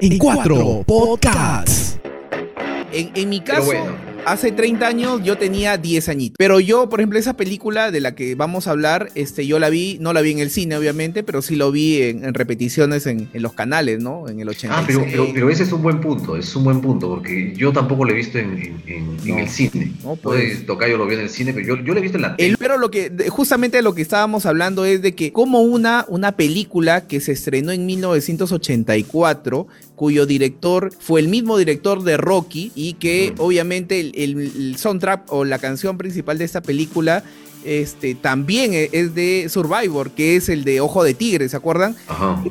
en cuatro podcasts. En, en mi caso, bueno. hace 30 años yo tenía 10 añitos. Pero yo, por ejemplo, esa película de la que vamos a hablar, este, yo la vi, no la vi en el cine, obviamente, pero sí lo vi en, en repeticiones en, en los canales, ¿no? En el 86. Ah, pero, pero, pero ese es un buen punto, es un buen punto, porque yo tampoco lo he visto en, en- en- en No. el cine. No, pues. Tocayo lo vio en el cine, pero yo, yo lo he visto en la tele. El- pero lo que, de- justamente lo que estábamos hablando es de que como una, una película que se estrenó en 1984, cuyo director fue el mismo director de Rocky y que Mm. obviamente el, el- el soundtrack o la canción principal de esta película este, también e- es de Survivor, que es el de Ojo de Tigre, ¿se acuerdan? Ajá.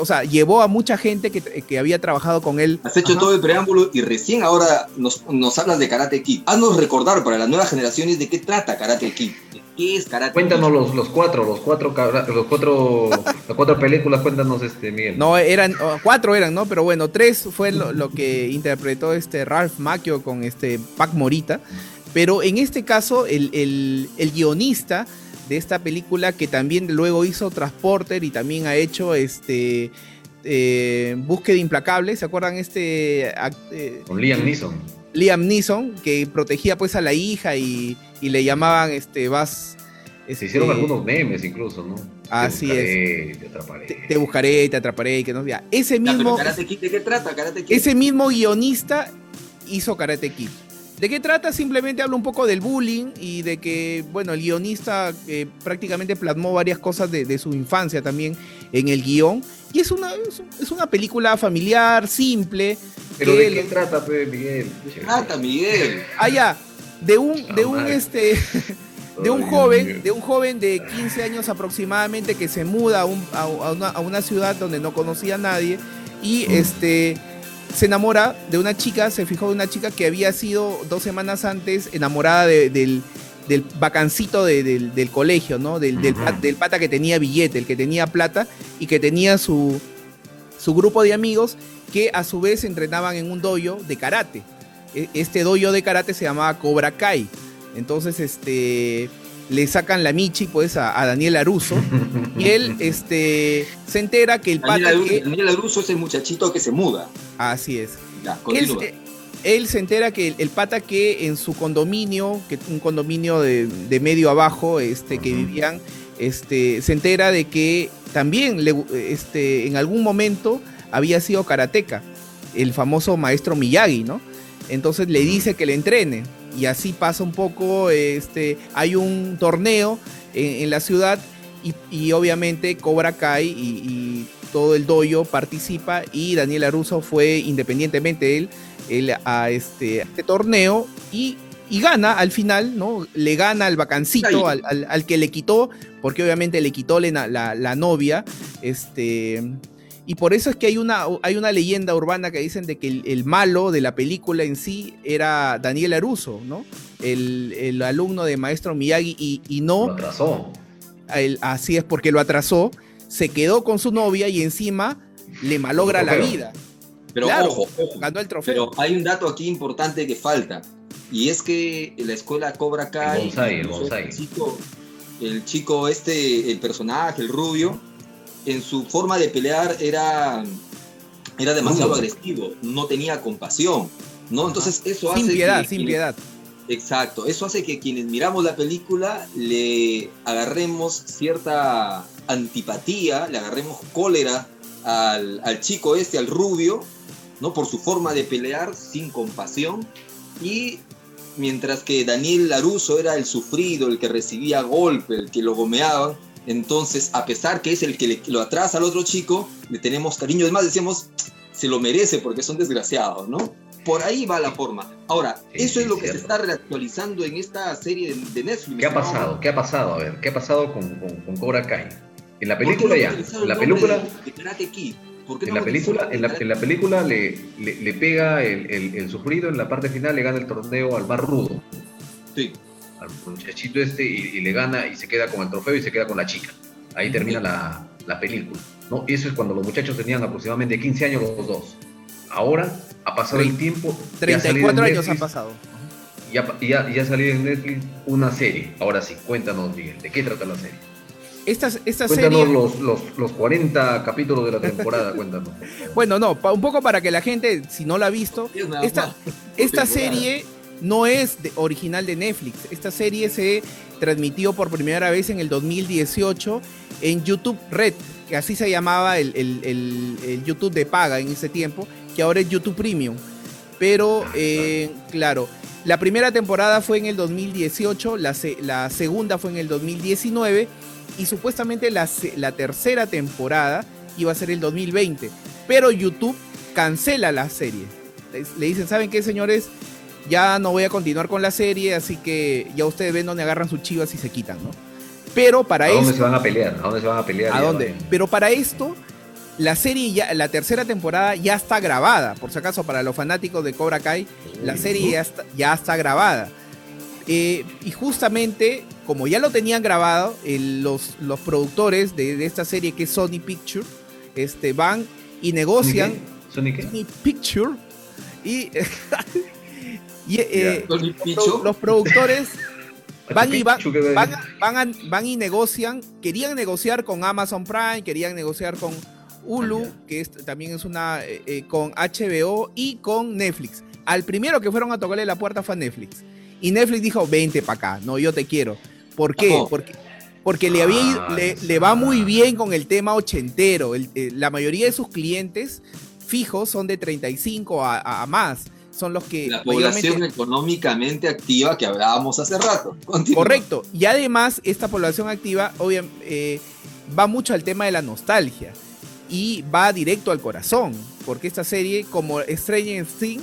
O sea, llevó a mucha gente que, que había trabajado con él. Has hecho Ajá. todo el preámbulo y recién ahora nos, nos hablas de Karate Kid. Haznos recordar para las nuevas generaciones de qué trata Karate Kid. ¿De ¿Qué es Karate Cuéntanos los, los cuatro, los cuatro, los cuatro, las cuatro películas, cuéntanos este, Miguel. No, eran oh, cuatro eran, ¿no? Pero bueno, tres fue lo, lo que interpretó este Ralph Macchio con este Pac Morita. Pero en este caso, el, el- el guionista de esta película, que también luego hizo Transporter y también ha hecho este eh, Búsqueda Implacable, ¿se acuerdan este eh, Con Liam Neeson. Liam Neeson, que protegía pues a la hija y, y le llamaban este vas. Se este, hicieron algunos memes incluso, ¿no? Así te buscaré, Te atraparé. te, te buscaré, te atraparé, que no ya. Ese mismo. Karate Kid, ¿de qué trata Karate Kid? Ese mismo guionista hizo Karate Kid. ¿De qué trata? Simplemente habla un poco del bullying y de que, bueno, el guionista eh, prácticamente plasmó varias cosas de, de su infancia también en el guion. Y es una, es un- es una película familiar, simple. Pero que ¿de qué trata, pues, Miguel? ¿De qué trata, Miguel? Ah, ya, de un, de un, este, de un joven, de un joven de 15 años aproximadamente que se muda a, un- a- a una, a una ciudad donde no conocía a nadie y este se enamora de una chica, se fijó de una chica que había sido dos semanas antes enamorada de- del, del vacancito de- del, del colegio, ¿no? Del, del, del pata que tenía billete, el que tenía plata y que tenía su, su grupo de amigos que a su vez entrenaban en un dojo de karate. E- Este dojo de karate se llamaba Cobra Kai. Entonces, este le sacan la michi pues a, a Daniel Aruso y él este se entera que el Daniel pata Aruso, que Daniel Aruso es el muchachito que se muda. así es. Ya, Él, continúa. Él se entera que el, el pata que en su condominio, que un condominio de, de medio abajo, este, que vivían, este, se entera de que también le, este, en algún momento había sido karateca, el famoso maestro Miyagi, ¿no? Entonces le dice que le entrene. Y así pasa un poco, este, hay un torneo en, en la ciudad y, y obviamente Cobra Kai y, y todo el dojo participa y Daniel Aruso fue independientemente él, él a este, a este torneo y, y gana al final, ¿no? Le gana al vacancito, al, al- al que le quitó, porque obviamente le quitó la, la- la novia, este... Y por eso es que hay una, hay una leyenda urbana que dicen de que el, el malo de la película en sí era Daniel Aruso, ¿no? El, el alumno de Maestro Miyagi y, y Lo no, atrasó. el- así es porque lo atrasó, se quedó con su novia y encima le malogra la vida. Pero claro, ojo. Ganó el trofeo. Pero hay un dato aquí importante que falta. Y es que la escuela Cobra Kai. El bonsai, el incluso bonsai. El chico, el chico este, el personaje, el rubio, en su forma de pelear era, era demasiado Rudo. agresivo. No tenía compasión. ¿no? Entonces eso hace. sin piedad, que- sin piedad. Exacto, eso hace que quienes miramos la película le agarremos cierta antipatía, le agarremos cólera al, al chico este, al rubio, ¿no? Por su forma de pelear sin compasión. Y mientras que Daniel Laruso era el sufrido, el que recibía golpe, el que lo gomeaban, entonces a pesar que es el que le- lo atrasa al otro chico, le tenemos cariño. Es más, decíamos, se lo merece porque son desgraciados, ¿no? Por ahí va la forma. Ahora, Sí, eso sí, es lo que se está reactualizando en esta serie de, de Netflix. ¿Qué ha ¿no? pasado? ¿Qué ha pasado? A ver, ¿qué ha pasado con, con, con Cobra Kai? En la ¿Por qué película ya. En la película, de, de Karate Kid? ¿Por qué en no la película, en la, Karate en la película le, le, le pega el, el, el sufrido, en la parte final le gana el torneo al más rudo, Sí. al muchachito este, y, y le gana y se queda con el trofeo y se queda con la chica. Ahí termina la, la película. ¿no? Eso es cuando los muchachos tenían aproximadamente 15 años los dos. Ahora ha pasado el tiempo. y ha salido en 34 años han pasado. Y ha, y ha- y ha salido en Netflix una serie. Ahora sí, cuéntanos, Miguel, ¿de qué trata la serie? Esta, esta Cuéntanos serie... los, los, los 40 capítulos de la temporada, cuéntanos. Bueno, no, pa- un poco para que la gente, si no la ha visto, esta, esta serie no es de- original de Netflix. Esta serie se transmitió por primera vez en el 2018 en YouTube Red, que así se llamaba el, el- el- el YouTube de paga en ese tiempo, que ahora es YouTube Premium. Pero, Ah, eh, claro, la primera temporada fue en el 2018, la, se- la segunda fue en el 2019 y supuestamente la, la tercera temporada iba a ser el 2020. Pero YouTube cancela la serie. Le dicen, ¿saben qué, señores? Ya no voy a continuar con la serie, así que ya ustedes ven dónde agarran sus chivas y se quitan, ¿no? Pero para ¿A dónde esto... se van a pelear? ¿A dónde se van a pelear? ¿A dónde? van- Pero para esto, la serie ya, la tercera temporada ya está grabada. Por si acaso, para los fanáticos de Cobra Kai, la serie ya está, ya está grabada. Eh, y justamente, como ya lo tenían grabado, el- los, los productores de, de esta serie, que es Sony Picture, este, van y negocian. ¿Sony qué? Sony Picture. Y, y, eh, los, los productores van y van, Pichu, ¿qué van, van, a- van y negocian, querían negociar con Amazon Prime, querían negociar con Hulu, Ah, que es- también es una, eh, eh, con HBO y con Netflix. Al primero que fueron a tocarle la puerta fue a Netflix. Y Netflix dijo, vente para acá, no, yo te quiero. ¿Por qué? Porque, porque le, había ido- Ah, le, va muy bien con el tema ochentero. El- eh, la mayoría de sus clientes fijos son de 35 a, más. Son los que La mayormente- población económicamente activa que hablábamos hace rato. Continúa. Correcto. Y además, esta población activa obvia- eh, va mucho al tema de la nostalgia. Y va directo al corazón. Porque esta serie, como Stranger Things,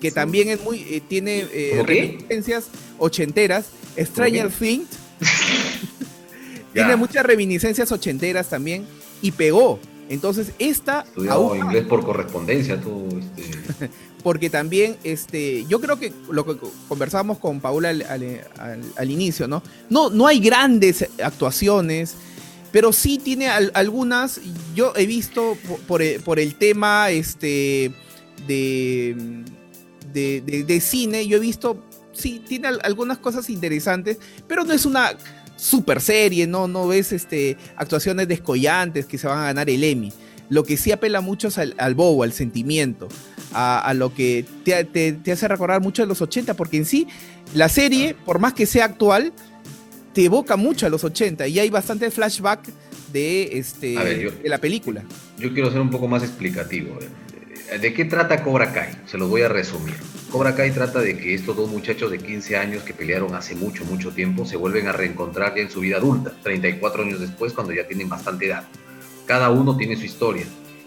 que también es muy, eh, tiene eh, reminiscencias ochenteras. Stranger Things. tiene muchas reminiscencias ochenteras también. Y pegó. Entonces, esta más, inglés por correspondencia, tú. Este... porque también este yo creo que lo que conversábamos con Paula al, al- al- al inicio no no no hay grandes actuaciones pero sí tiene al- algunas yo he visto po- por, el, por el tema este de, de, de- de cine yo he visto sí tiene al- algunas cosas interesantes pero no es una super serie no no ves este actuaciones descollantes que se van a ganar el Emmy lo que sí apela mucho es al, al bobo, al sentimiento, a, a lo que te, te- te hace recordar mucho de los 80, porque en sí la serie, por más que sea actual, te evoca mucho a los 80 y hay bastante flashback de, este, A ver, yo- de la película. Yo quiero ser un poco más explicativo. Eh, ¿De qué trata Cobra Kai? Se los voy a resumir. Cobra Kai trata de que estos dos muchachos de 15 años que pelearon hace mucho, mucho tiempo se vuelven a reencontrar ya en su vida adulta, 34 años después, cuando ya tienen bastante edad. Cada uno tiene su historia.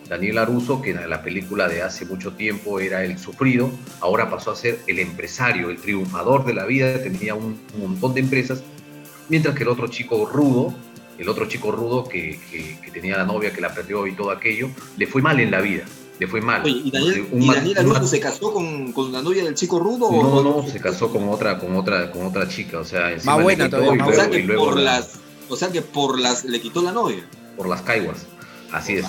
Daniel Aruso, que en la película de hace mucho tiempo era el sufrido, ahora pasó a ser el empresario, el triunfador de la vida, tenía un, montón de empresas, mientras que el otro chico rudo, el otro chico rudo que, que- que tenía la novia que la perdió y todo aquello, le fue mal en la vida, le fue mal. Oye, ¿y Daniel, Un y Daniel se casó con, con la novia del chico rudo? No, o no, se casó con otra, con otra, con otra chica, o sea, encima Más le buena quitó todavía, y más O luego- sea que por la- las, o sea que por las le quitó la novia. por las caiguas. Así es.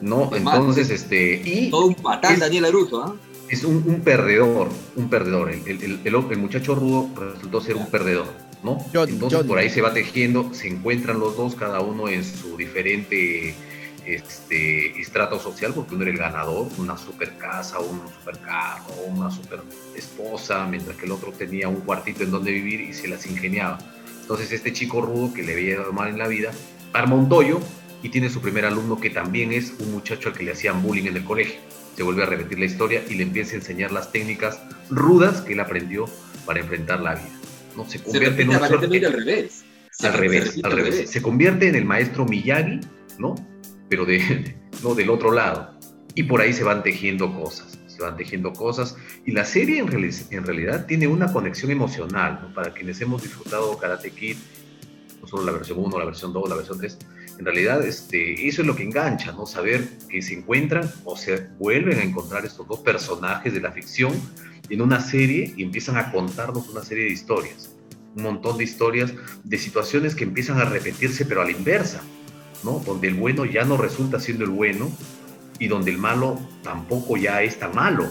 No, mal. entonces, este, y Todo un patán Es- Daniel Arujo, ¿ah? es un, un perdedor, un perdedor. El, el- el- el- el muchacho rudo resultó ser un perdedor, ¿no? Entonces por ahí se va tejiendo, se encuentran los dos, cada uno en su diferente este, estrato social, porque uno era el ganador, una super casa, un super carro, una super esposa, mientras que el otro tenía un cuartito en donde vivir y se las ingeniaba. Entonces este chico rudo que le había dado mal en la vida, arma un doyo y tiene su primer alumno que también es un muchacho al que le hacían bullying en el colegio. Se vuelve a repetir la historia y le empieza a enseñar las técnicas rudas que él aprendió para enfrentar la vida. ¿no? Se Se convierte en repite un al revés. Se al se revés, al revés. Se convierte en el maestro Miyagi, ¿no? Pero de, no, del otro lado. Y por ahí se van tejiendo cosas, se van tejiendo cosas. Y la serie en, reali- en realidad tiene una conexión emocional. Para quienes hemos disfrutado Karate Kid, no solo la versión 1, la versión 2, la versión 3, en realidad este, eso es lo que engancha, ¿no? Saber que se encuentran o se vuelven a encontrar estos dos personajes de la ficción en una serie y empiezan a contarnos una serie de historias. Un montón de historias de situaciones que empiezan a repetirse pero a la inversa, ¿no? Donde el bueno ya no resulta siendo el bueno y donde el malo tampoco ya es tan malo,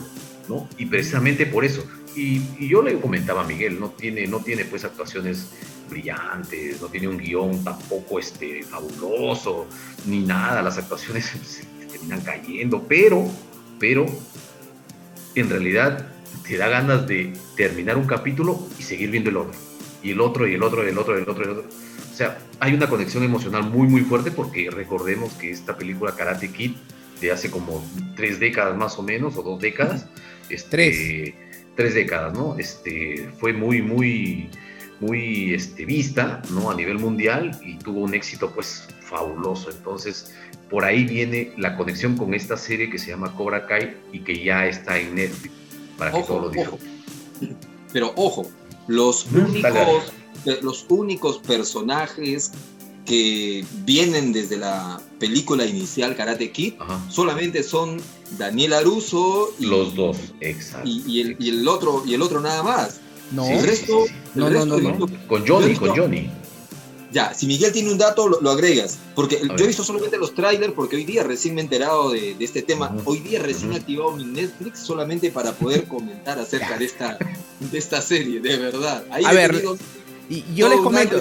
¿no? Y precisamente por eso. Y, yo le comentaba a Miguel, no tiene, no tiene pues actuaciones brillantes, no tiene un guion tampoco este, fabuloso, ni nada, las actuaciones se terminan cayendo, pero, pero, en realidad te da ganas de terminar un capítulo y seguir viendo el otro, y el otro, y el otro, y el otro, y el otro, y el otro. O sea, hay una conexión emocional muy, muy fuerte porque recordemos que esta película Karate Kid de hace como tres décadas más o menos, o dos décadas, este, Tres. tres décadas, ¿no? Este, fue muy, muy, muy este, vista, ¿no? A nivel mundial y tuvo un éxito, pues, fabuloso. Entonces, por ahí viene la conexión con esta serie que se llama Cobra Kai y que ya está en Netflix, para que todos lo disfruten. Pero ojo, los únicos, dale, dale. Los únicos personajes que vienen desde la película inicial Karate Kid Ajá. solamente son Daniel Aruso y, Los dos, exacto. y, y el, y el otro y el otro nada más. No, Sí, el resto, sí, sí. el No, no, resto no, no. visto- Con Johnny, visto- con Johnny. Ya, si Miguel tiene un dato, lo, lo agregas. Porque yo he visto solamente los trailers, porque hoy día recién me he enterado de, de este tema. Hoy día recién he activado mi Netflix solamente para poder comentar acerca de esta, de esta serie, de verdad. Ahí A he ver, tenido Y yo les comento,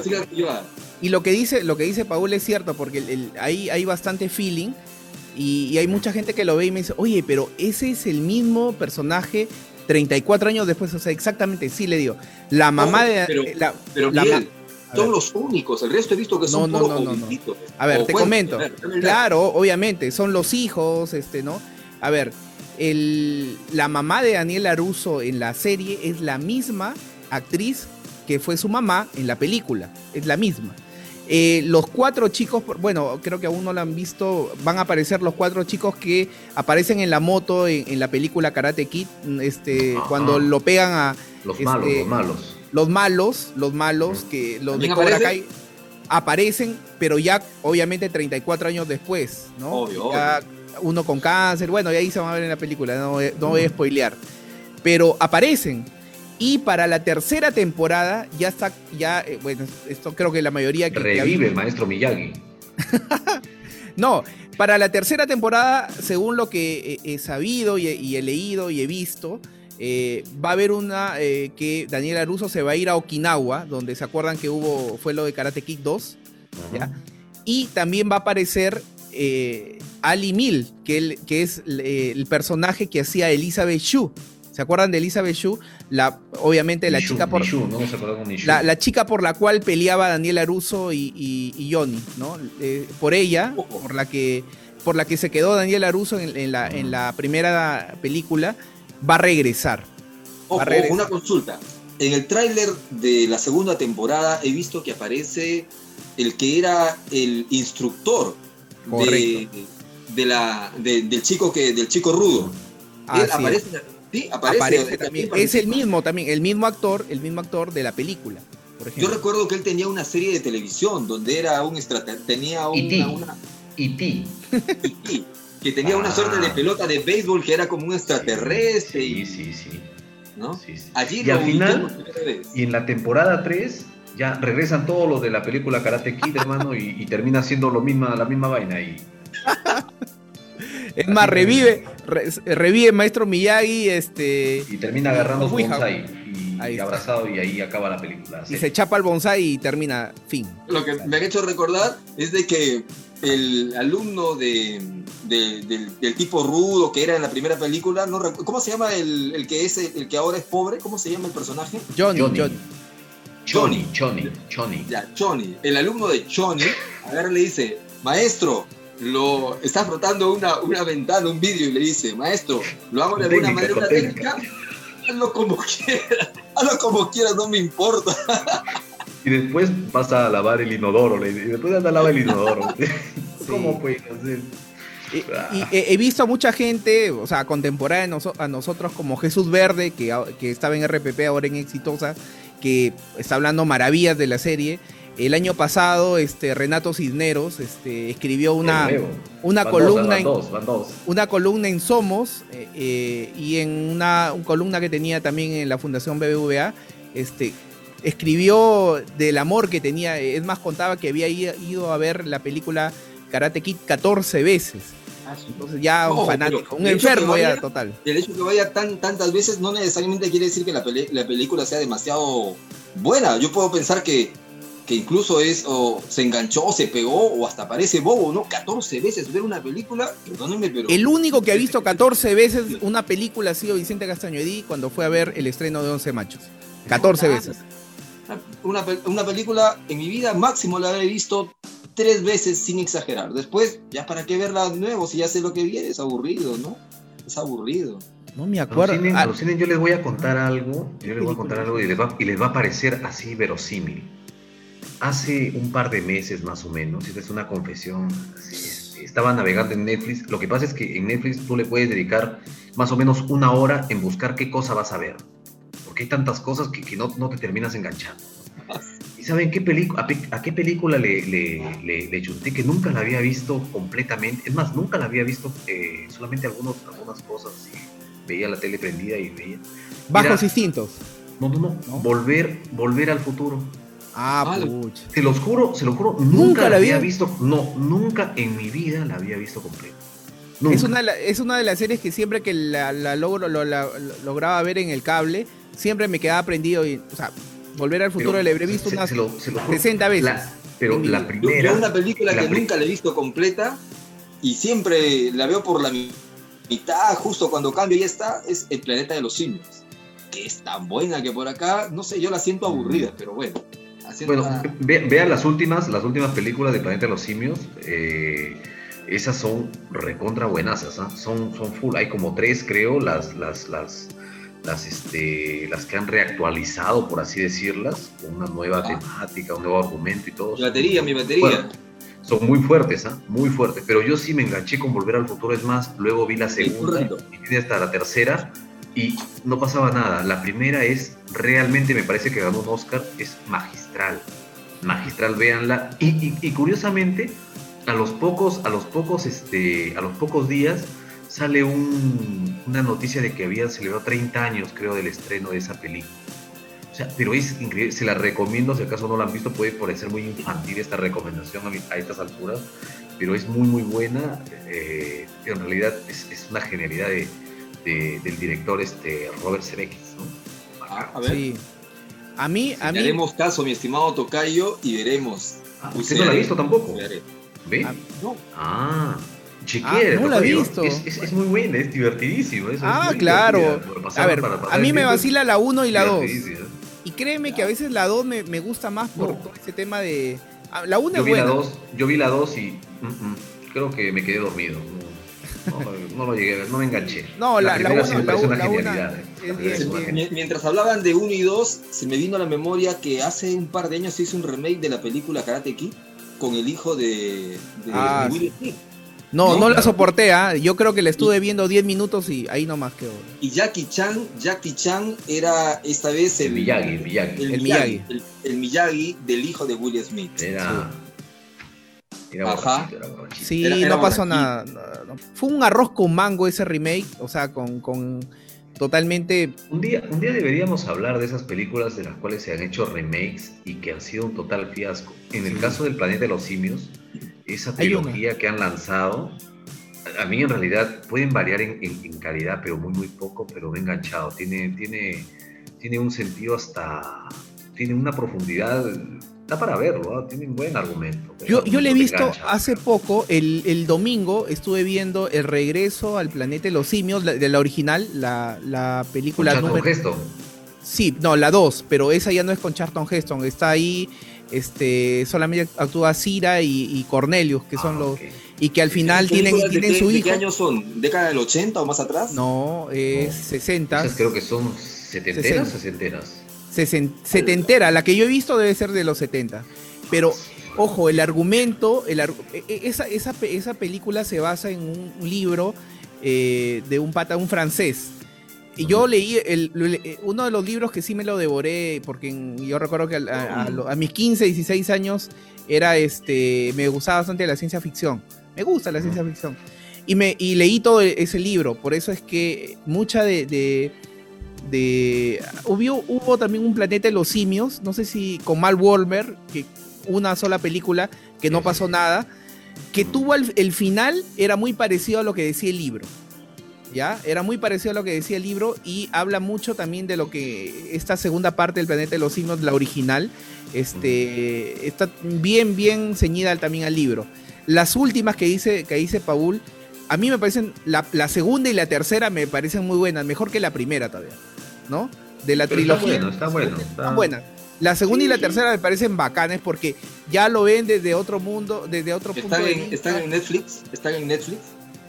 y lo que dice, lo que dice Paul es cierto, porque el- el- ahí hay bastante feeling. Y, y hay mucha gente que lo ve y me dice, oye, pero ese es el mismo personaje 34 años después. O sea, exactamente, sí le digo. La mamá de. pero- la- Pero la Miguel, son los únicos. El resto he visto que son No, no, no, no. A ver, te comento. Claro, obviamente, son los hijos, este, ¿no? A ver, el, la mamá de Daniel Aruso en la serie es la misma actriz que fue su mamá en la película, es la misma. Eh, los cuatro chicos, por- bueno, creo que aún no la han visto, van a aparecer los cuatro chicos que aparecen en la moto en, en la película Karate Kid, este, Ajá. cuando lo pegan a Los Este, malos, los malos. los malos, los malos, que los de ¿También Cobra aparecen? Kai aparecen, pero ya obviamente 34 años después, ¿no? Obvio, Ya uno con cáncer, bueno, y ahí se van a ver en la película, no, voy- no voy a spoilear. Pero aparecen. Y para la tercera temporada ya está, ya, eh, bueno, esto creo que la mayoría que, que Revive el maestro Miyagi. no, para la tercera temporada, según lo que he, he sabido y he, y he leído y he visto, eh, va a haber una eh, que Daniel Aruso se va a ir a Okinawa, donde se acuerdan que hubo, fue lo de Karate Kid 2, ¿ya? Y también va a aparecer eh, Ali Mil, que, él- que es eh, el personaje que hacía Elizabeth Shue. ¿Se acuerdan de Elizabeth Shue? La, obviamente la Nishu, chica por... Nishu, no. La, la chica por la cual peleaba Daniel Aruso y, y, y Johnny, ¿no? Eh, por ella, por la que por la que se quedó Daniel Aruso en, en la, en la primera película, va a regresar. Ojo, Va a regresar. ojo, una consulta. En el tráiler de la segunda temporada he visto que aparece el que era el instructor de, la, de- del chico que del chico rudo. Él aparece, sí, aparece, Aparece también. Es el mismo también, el mismo actor, el mismo actor de la película, por Yo recuerdo que él tenía una serie de televisión donde era un extraterrestre, tenía una, una E.T. E.T., que tenía una Ah. suerte de pelota de béisbol que era como un extraterrestre, Sí, y- sí, sí. ¿no? sí, sí. Allí Y lo al final-. Y en la temporada 3 ya regresan todos los de la película Karate Kid, hermano, y, y termina siendo lo misma, la misma vaina. Y Es más, revive, re- revive Maestro Miyagi, este, y termina agarrando su bonsai y, Ahí y está. abrazado y ahí acaba la película. y se chapa el bonsai y termina, fin. Lo que me ha hecho recordar es de que el alumno de, de- del, del tipo rudo que era en la primera película, no ¿cómo se llama el, el que es el que ahora es pobre? ¿Cómo se llama el personaje? Johnny, Johnny. Johnny. Johnny, Johnny, Johnny. Ya, Johnny. El alumno de Johnny, a ver, le dice, maestro, lo está frotando una, una ventana, un vidrio, y le dice, maestro, lo hago de alguna Técnica, manera técnica, hazlo como quiera, hazlo como quiera, no me importa. Y después pasa a lavar el inodoro, le dice, y después anda a lavar el inodoro. ¿Cómo puede hacer? Y, y he, visto a mucha gente, o sea, contemporánea a, noso- a nosotros como Jesús Verde, que, que estaba en RPP, ahora en Exitosa, que está hablando maravillas de la serie. El año pasado, este, Renato Cisneros este, escribió una, una Van columna Dos, van en, dos, van dos. una columna en Somos eh, eh, y en una, un columna que tenía también en la Fundación BBVA, este, escribió del amor que tenía. Es más, contaba que había ido a ver la película Karate Kid 14 veces. Entonces ya un No, fanático, un enfermo ya total. El hecho de que vaya tan, tantas veces no necesariamente quiere decir que la, peli- la película sea demasiado buena. Yo puedo pensar que que incluso es, o se enganchó, se pegó, o hasta parece bobo, ¿no? 14 veces ver una película, perdónenme, pero... El único que ha visto 14 veces una película ha sido Vicente Castaño Edí cuando fue a ver el estreno de 11 machos. 14 veces. Una, una película en mi vida máximo la he visto tres veces sin exagerar. Después, ya para qué verla de nuevo si ya sé lo que viene, es aburrido, ¿no? Es aburrido. No me acuerdo. Alucinen, Ah, alucinen, yo les voy a contar algo, yo les voy a contar algo y les va, y les va a parecer así verosímil. Hace un par de meses más o menos, esta es una confesión, estaba navegando en Netflix. Lo que pasa es que en Netflix tú le puedes dedicar más o menos una hora en buscar qué cosa vas a ver. Porque hay tantas cosas que, que no, no te terminas enganchando. ¿Y saben qué película, a, qué película le, le, le, le chunté que nunca la había visto completamente? Es más, nunca la había visto, eh, solamente algunos, algunas cosas. así. Veía la tele prendida y veía. Bajos Mira, instintos. No, no, no. ¿No? Volver, volver al futuro. Ah, pucha. Se los juro, se los juro, nunca, ¿Nunca la la había visto. No, nunca en mi vida la había visto completa. Nunca. Es una, de la- es una de las series que siempre que la, la logro, lo, la- lo- lograba ver en el cable, siempre me quedaba prendido y, o sea, volver al futuro Pero le habré visto se- unas se lo- se lo juro. 60 veces. La- pero la vida. Primera. yo una película la que nunca la he visto completa y siempre la veo por la mi- mitad, justo cuando cambio ya está, es El Planeta de los Simios. Que es tan buena que por acá, no sé, yo la siento aburrida, pero bueno. Haciendo Bueno, una- vean las últimas, las últimas películas de Planeta de los Simios. eh, esas son recontra buenasas, ¿ah? son, son full. Hay como tres, creo, las, las, las, las, este, las que han reactualizado, por así decirlas, con una nueva Ah. temática, un nuevo argumento y todo. mi batería, mi batería. Bueno, son muy fuertes, ¿ah? Muy fuertes. Pero yo sí me enganché con Volver al Futuro. Es más, luego vi la segunda y hasta la tercera y no pasaba nada. La primera es, realmente me parece que ganó un Oscar, es magistral. Magistral, véanla. Y, curiosamente, a los pocos, a los pocos, este, a los pocos días sale un- una noticia de que habían celebrado 30 años, creo, del estreno de esa película. O sea, pero es increíble, se la recomiendo, si acaso no la han visto, puede parecer muy infantil esta recomendación a estas alturas, pero es muy, muy buena. eh, en realidad es, es una genialidad de, de- del director este, Robert Zemeckis, ¿no? Ah, a ver, Sí. A mí, a mí, haremos caso, mi estimado Tocayo, y veremos. Ah, ¿Usted no la ha visto tampoco? ¿Ve? Ah, No, Ah, chequea, Ah, no la he visto. Es, es- es muy buena, es divertidísimo. es- es Ah, muy claro. para pasar- a ver, para pasar a mí me es vacila la 1 y la 2. divertidísima. Y créeme que a veces la 2 me, me gusta más por No. todo ese tema de... ah, La 1 Yo es vi la buena. 2, yo vi la 2 y mm, mm, creo que me quedé dormido. No, lo llegué a ver, no me enganché. No, la, una una genialidad. eh. es es Mientras hablaban de 1 y 2, se me vino a la memoria que hace un par de años se hizo un remake de la película Karate Kid con el hijo de, de Ah, Will Smith. No, No, no la soporté, ¿ah? Yo creo que la estuve viendo 10 minutos y ahí nomás quedó. Y Jackie Chan, Jackie Chan era esta vez el, El Miyagi, el Miyagi. el El Miyagi, Miyagi. el, el Miyagi del hijo de Will Smith. Era. Era Ajá. era. Sí, Era- era no pasó nada. no, no. Fue un arroz con mango ese remake, o sea, con, con totalmente... Un día, un día deberíamos hablar de esas películas de las cuales se han hecho remakes y que han sido un total fiasco. En el Sí. caso del Planeta de los Simios, esa trilogía que han lanzado, a- a mí en realidad pueden variar en, en- en calidad, pero muy, muy poco, pero me he enganchado. Tiene, tiene, tiene un sentido hasta... Tiene una profundidad... Está para verlo, tiene un buen argumento. Yo, yo le he visto engancha. hace poco, el, el domingo, estuve viendo El regreso al planeta de los simios, la- de la original, la, la Con película Charlton número... Heston. Sí, no, la 2, pero esa ya no es con Charlton Heston, está ahí, este, solamente actúa Cira y, y Cornelius, que son Ah, los... ok. Y que al final tienen, ¿Películas de tienen qué- su ¿De hijo. qué años son? ¿Década del 80 o más atrás? No, es No. 60. Esas creo que son setenteras, sesenteras. Setentera, la que yo he visto debe ser de los 70. Pero, ojo, el argumento, el e- e- esa, esa, esa película se basa en un libro eh, de un pata, un francés. Y yo leí el- eh, uno de los libros que sí me lo devoré, porque en- yo recuerdo que a, a lo- a mis 15, 16 años era este, me gustaba bastante la ciencia ficción. Me gusta la ciencia ficción. Y, me, y leí todo e- ese libro, por eso es que mucha de, de, de- hubo, hubo también un planeta de los simios, no sé si con Mal Wolmer, que una sola película que no pasó nada, que tuvo el, el final era muy parecido a lo que decía el libro. ¿ya? Era muy parecido a lo que decía el libro y habla mucho también de lo que esta segunda parte del planeta de los signos, la original, este, está bien, bien ceñida también al libro. Las últimas que dice, que dice Paul, a mí me parecen, la, la segunda y la tercera me parecen muy buenas, mejor que la primera todavía, ¿no? De la Pero está trilogía. bueno, está bueno. Están Está... buenas. La segunda y la Sí. tercera me parecen bacanes porque ya lo ven desde otro mundo, desde otro punto ¿Están de en, vista. ¿Están en Netflix? ¿Están en Netflix?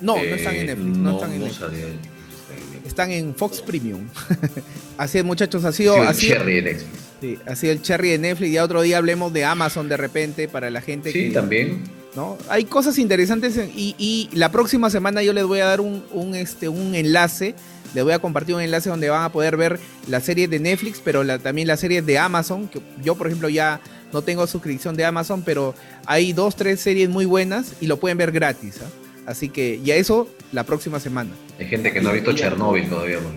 No, no Eh, están en Netflix, no, están en no Netflix. sabía si está en Netflix. Están en Fox Premium. así es, muchachos, ha sido, Sí, ha el sido- Cherry de Netflix. sí, ha sido el cherry de Netflix. Ya otro día hablemos de Amazon de repente para la gente Sí, que. también. ¿no? Hay cosas interesantes en- y, y la próxima semana yo les voy a dar un, un, este, un enlace. Les voy a compartir un enlace donde van a poder ver las series de Netflix, pero la- también las series de Amazon. Que yo, por ejemplo, ya no tengo suscripción de Amazon, pero hay dos, tres series muy buenas y lo pueden ver gratis. ¿ah? Así que ya eso la próxima semana. Hay gente que no ha visto Chernobyl todavía. ¿no?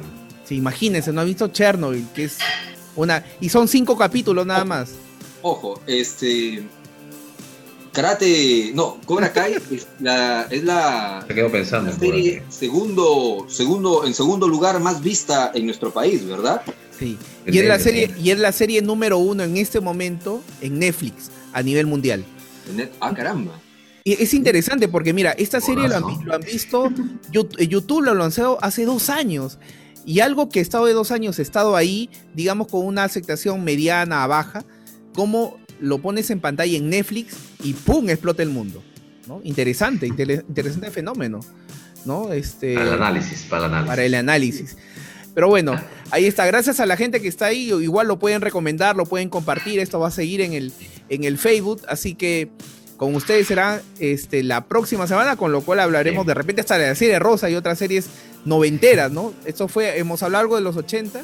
Sí, imagínense, no ha visto Chernobyl, que es una... Y son cinco capítulos nada más. Ojo, este. Karate. No, Cobra Kai es la, es la, Se quedó pensando. la serie segundo, segundo, en segundo lugar más vista en nuestro país, ¿verdad? Sí. Y es, la serie, y es la serie número uno en este momento en Netflix a nivel mundial. Ah, caramba. Y es interesante porque, mira, esta serie lo han, lo visto, eh, YouTube lo lanzó hace dos años. Y algo que ha estado de dos años, ha estado ahí, digamos, con una aceptación mediana a baja, como lo pones en pantalla en Netflix y ¡pum! explota el mundo. ¿no? Interesante, interesante fenómeno. ¿no? Este, Para el análisis, para el análisis. para el análisis. Pero bueno, ahí está. Gracias a la gente que está ahí. Igual lo pueden recomendar, lo pueden compartir. Esto va a seguir en el, en el Facebook. Así que con ustedes será este, la próxima semana, con lo cual hablaremos Sí. de repente hasta de la serie Rosa y otras series noventeras, ¿no? Esto fue, hemos hablado algo de los 80.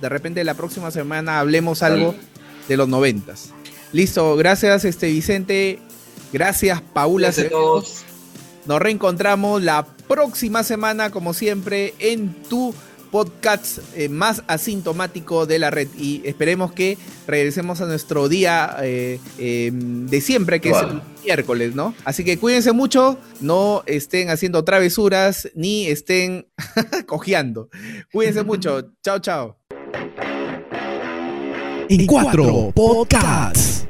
De repente la próxima semana hablemos algo de los noventas. Listo, gracias este Vicente. Gracias Paula. Gracias a todos. Nos reencontramos la próxima semana, como siempre, en tu podcast eh, más asintomático de la red. Y esperemos que regresemos a nuestro día eh, eh, de siempre, que es el miércoles, ¿no? Así que cuídense mucho, no estén haciendo travesuras ni estén cojeando. Cuídense mucho. Chao, chao. En cuatro podcasts.